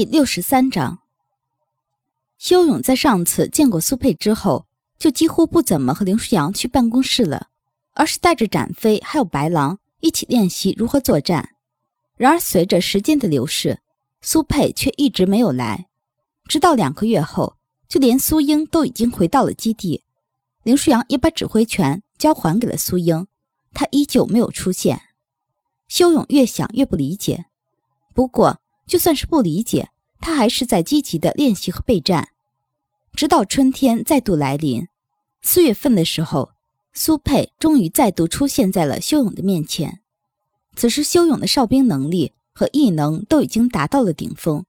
第六十三章，修勇在上次见过苏佩之后，就几乎不怎么和林舒扬去办公室了，而是带着展飞还有白狼一起练习如何作战。然而，随着时间的流逝，苏佩却一直没有来，直到两个月后，就连苏英都已经回到了基地，林舒扬也把指挥权交还给了苏英，他依旧没有出现。修勇越想越不理解，不过。就算是不理解，他还是在积极的练习和备战，直到春天再度来临。四月份的时候，苏佩终于再度出现在了修勇的面前。此时，修勇的哨兵能力和异能都已经达到了顶峰，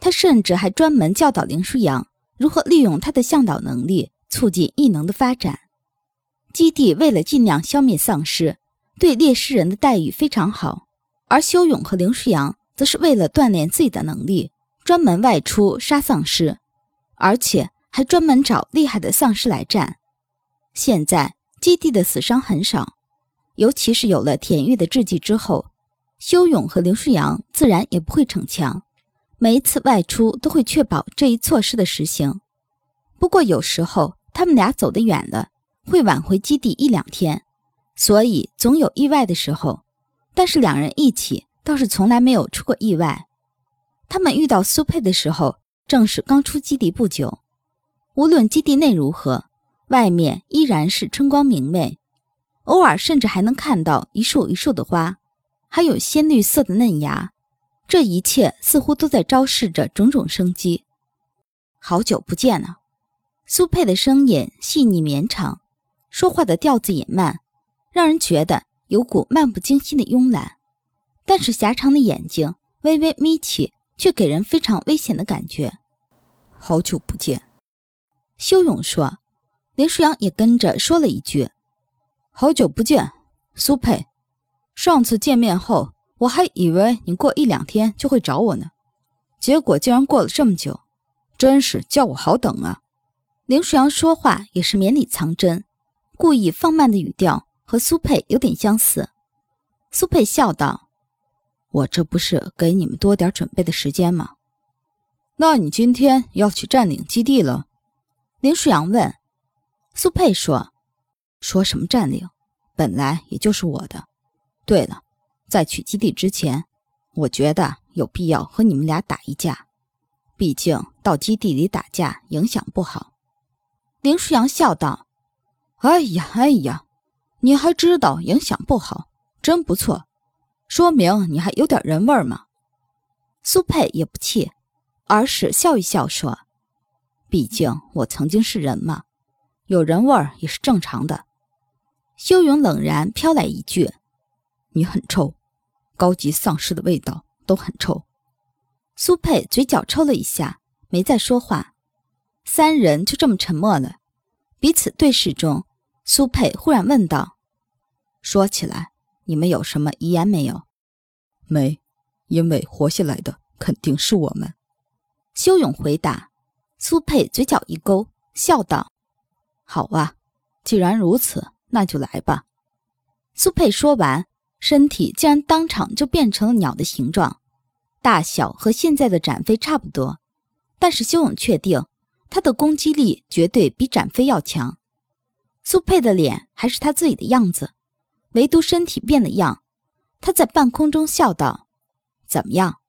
他甚至还专门教导林舒扬如何利用他的向导能力促进异能的发展。基地为了尽量消灭丧尸，对猎尸人的待遇非常好，而修勇和林舒扬。则是为了锻炼自己的能力，专门外出杀丧尸，而且还专门找厉害的丧尸来战。现在基地的死伤很少，尤其是有了田玉的制剂之后，修勇和刘舒阳自然也不会逞强，每一次外出都会确保这一措施的实行。不过有时候他们俩走得远了，会晚回基地一两天，所以总有意外的时候。但是两人一起。倒是从来没有出过意外。他们遇到苏佩的时候，正是刚出基地不久。无论基地内如何，外面依然是春光明媚，偶尔甚至还能看到一束一束的花，还有鲜绿色的嫩芽。这一切似乎都在昭示着种种生机。好久不见了，苏佩的声音细腻绵长，说话的调子也慢，让人觉得有股漫不经心的慵懒。但是狭长的眼睛微微眯起，却给人非常危险的感觉。好久不见，修勇说。林舒扬也跟着说了一句：“好久不见，苏佩。上次见面后，我还以为你过一两天就会找我呢，结果竟然过了这么久，真是叫我好等啊。”林舒扬说话也是绵里藏针，故意放慢的语调和苏佩有点相似。苏佩笑道。我这不是给你们多点准备的时间吗？那你今天要去占领基地了？林舒扬问。苏佩说：“说什么占领？本来也就是我的。对了，在去基地之前，我觉得有必要和你们俩打一架，毕竟到基地里打架影响不好。”林舒扬笑道：“哎呀，哎呀，你还知道影响不好，真不错。”说明你还有点人味儿嘛？苏佩也不气，而是笑一笑说：“毕竟我曾经是人嘛，有人味儿也是正常的。”修勇冷然飘来一句：“你很臭，高级丧尸的味道都很臭。”苏佩嘴角抽了一下，没再说话。三人就这么沉默了，彼此对视中，苏佩忽然问道：“说起来。”你们有什么遗言没有？没，因为活下来的肯定是我们。修勇回答。苏佩嘴角一勾，笑道：“好啊，既然如此，那就来吧。”苏佩说完，身体竟然当场就变成了鸟的形状，大小和现在的展飞差不多。但是修勇确定，他的攻击力绝对比展飞要强。苏佩的脸还是他自己的样子。唯独身体变了样，他在半空中笑道：“怎么样？”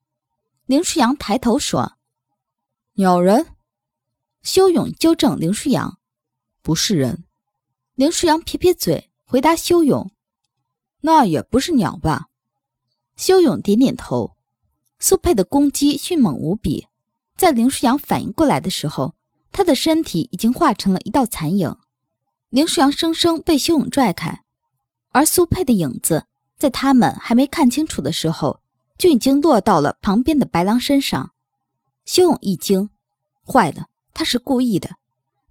林舒扬抬头说：“鸟人。”修勇纠正林舒扬：“不是人。”林舒扬撇撇嘴，回答修勇：“那也不是鸟吧？”修勇点点头。苏佩的攻击迅猛无比，在林舒扬反应过来的时候，他的身体已经化成了一道残影。林舒扬生生被修勇拽开。而苏佩的影子，在他们还没看清楚的时候，就已经落到了旁边的白狼身上。修勇一惊，坏了，他是故意的。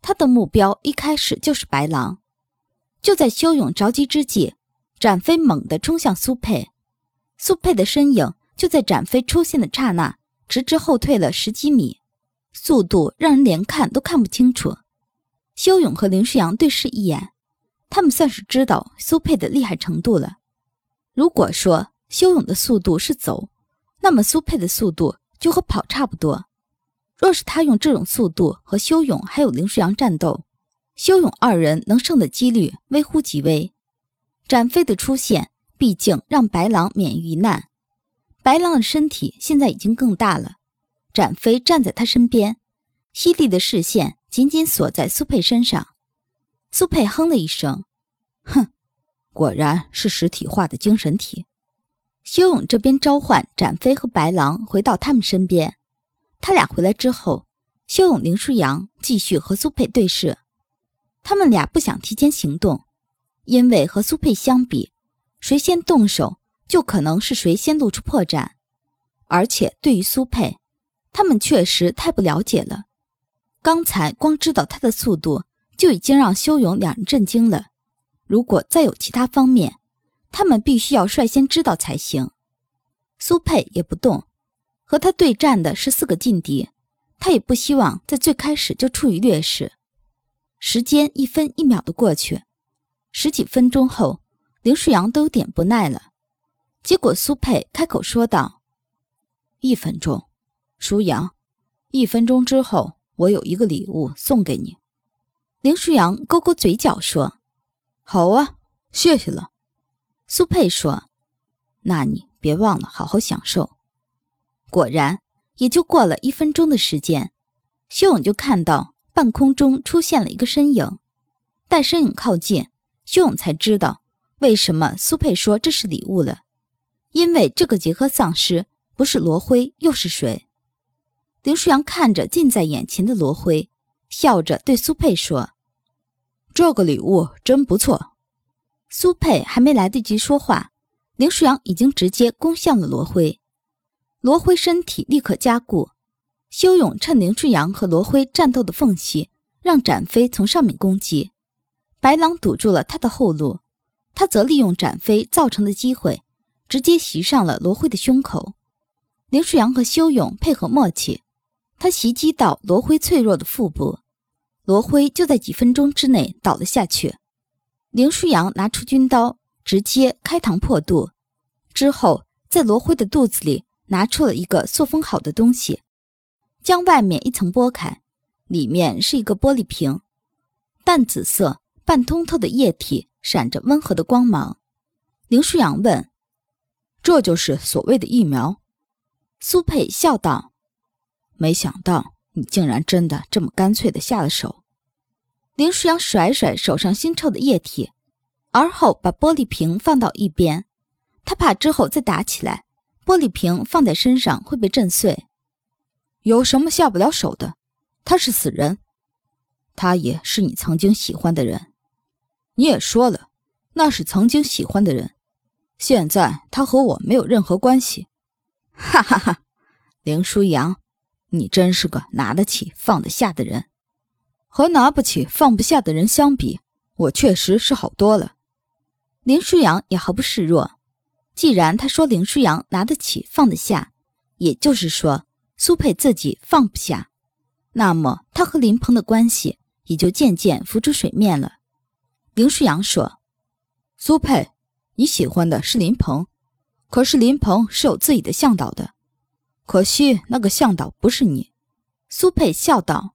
他的目标一开始就是白狼。就在修勇着急之际，展飞猛地冲向苏佩，苏佩的身影就在展飞出现的刹那，直直后退了十几米，速度让人连看都看不清楚。修勇和林世阳对视一眼。他们算是知道苏佩的厉害程度了。如果说修勇的速度是走，那么苏佩的速度就和跑差不多。若是他用这种速度和修勇还有林舒扬战斗，修勇二人能胜的几率微乎其微。展飞的出现，毕竟让白狼免于一难。白狼的身体现在已经更大了，展飞站在他身边，犀利的视线紧紧锁在苏佩身上。苏佩哼了一声：“哼，果然是实体化的精神体。”修勇这边召唤展飞和白狼回到他们身边。他俩回来之后，修勇、林舒扬继续和苏佩对视。他们俩不想提前行动，因为和苏佩相比，谁先动手就可能是谁先露出破绽。而且对于苏佩，他们确实太不了解了。刚才光知道他的速度就已经让修勇两人震惊了。如果再有其他方面，他们必须要率先知道才行。苏佩也不动，和他对战的是四个劲敌，他也不希望在最开始就处于劣势。时间一分一秒的过去，十几分钟后，林舒扬都有点不耐了。结果苏佩开口说道：“一分钟，舒扬，一分钟之后，我有一个礼物送给你。”林舒扬勾勾嘴角说：“好啊，谢谢了。”苏佩说：“那你别忘了好好享受。”果然，也就过了一分钟的时间，修勇就看到。半空中出现了一个身影，待身影靠近，修勇才知道为什么苏佩说这是礼物了。因为这个结合丧尸不是罗辉又是谁？林舒扬看着近在眼前的罗辉，笑着对苏佩说：“这个礼物真不错。”苏佩还没来得及说话，林舒扬已经直接攻向了罗辉，罗辉身体立刻加固。修勇趁林舒阳和罗辉战斗的缝隙，让展飞从上面攻击。白狼堵住了他的后路，他则利用展飞造成的机会，直接袭上了罗辉的胸口。林舒阳和修勇配合默契，他袭击到罗辉脆弱的腹部，罗辉就在几分钟之内倒了下去。林舒扬拿出军刀，直接开膛破肚，之后在罗辉的肚子里拿出了一个塑封好的东西。将外面一层剥开，里面是一个玻璃瓶，淡紫色、半通透的液体闪着温和的光芒。林舒扬问：“这就是所谓的疫苗？”苏佩笑道：“没想到你竟然真的这么干脆的下了手。”林舒扬甩甩手上腥臭的液体，而后把玻璃瓶放到一边，他怕之后再打起来，玻璃瓶放在身上会被震碎。有什么下不了手的？他是死人，他也是你曾经喜欢的人。你也说了，那是曾经喜欢的人。现在他和我没有任何关系。哈哈哈，林舒扬，你真是个拿得起放得下的人。和拿不起放不下的人相比，我确实是好多了。林舒扬也毫不示弱。既然他说林舒扬拿得起放得下，也就是说。苏佩自己放不下，那么他和林鹏的关系也就渐渐浮出水面了。林舒扬说：“苏佩，你喜欢的是林鹏，可是林鹏是有自己的向导的，可惜那个向导不是你。”苏佩笑道：“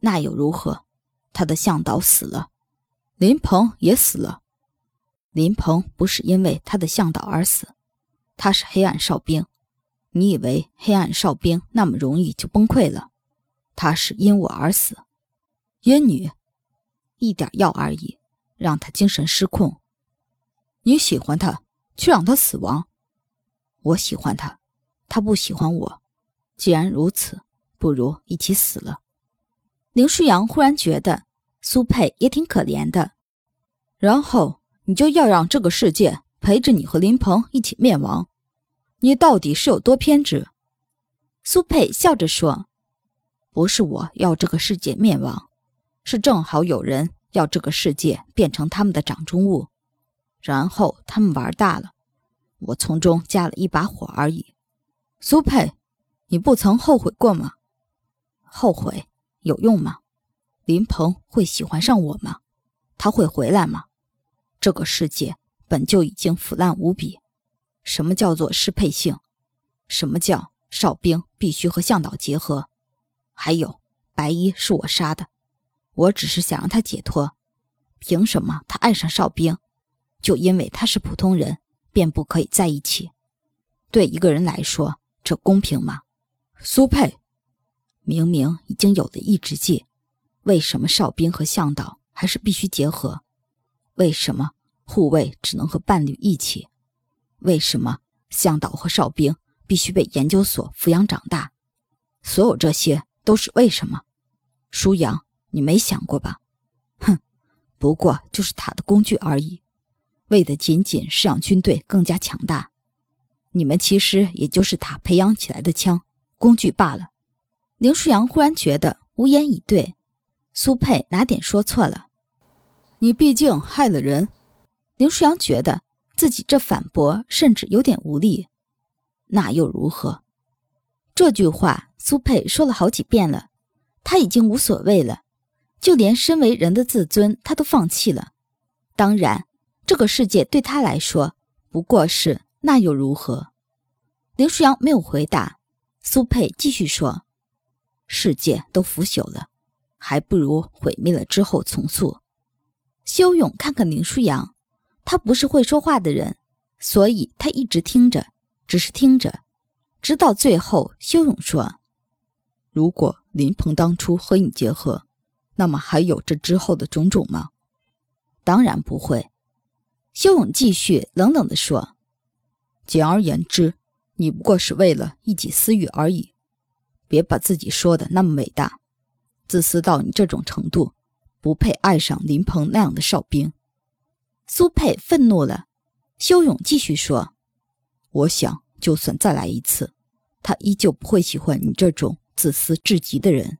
那又如何？他的向导死了，林鹏也死了。林鹏不是因为他的向导而死，他是黑暗哨兵。”你以为黑暗哨兵那么容易就崩溃了？他是因我而死，因你，一点药而已，让他精神失控。你喜欢他，却让他死亡。我喜欢他，他不喜欢我。既然如此，不如一起死了。林舒扬忽然觉得苏佩也挺可怜的，然后你就要让这个世界陪着你和林鹏一起灭亡。你到底是有多偏执？苏佩笑着说：“不是我要这个世界灭亡，是正好有人要这个世界变成他们的掌中物，然后他们玩大了，我从中加了一把火而已。”苏佩，你不曾后悔过吗？后悔有用吗？林鹏会喜欢上我吗？他会回来吗？这个世界本就已经腐烂无比。什么叫做适配性？什么叫哨兵必须和向导结合。还有，白衣是我杀的，我只是想让他解脱。凭什么他爱上哨兵，就因为他是普通人，便不可以在一起？对一个人来说，这公平吗？苏佩，明明已经有了抑制剂，为什么哨兵和向导还是必须结合？为什么护卫只能和伴侣一起？为什么向导和哨兵必须被研究所抚养长大？所有这些都是为什么？舒阳，你没想过吧？哼！不过就是塔的工具而已，为的仅仅是让军队更加强大。你们其实也就是他培养起来的枪工具罢了。林舒扬忽然觉得无言以对，苏佩哪点说错了？你毕竟害了人。林舒扬觉得自己这反驳甚至有点无力。那又如何？这句话苏佩说了好几遍了，他已经无所谓了。就连身为人的自尊，他都放弃了。当然，这个世界对他来说不过是那又如何？林舒扬没有回答。苏佩继续说：“世界都腐朽了，还不如毁灭了之后重塑。”修勇看看林舒扬，他不是会说话的人，所以他一直听着，只是听着，直到最后，修勇说：“如果林鹏当初和你结合。”那么还有这之后的种种吗？当然不会。修勇继续冷冷地说：“简而言之，你不过是为了一己私欲而已。别把自己说的那么伟大，自私到你这种程度，不配爱上林鹏那样的哨兵。”苏佩愤怒了。修勇继续说：“我想，就算再来一次，他依旧不会喜欢你这种自私至极的人。”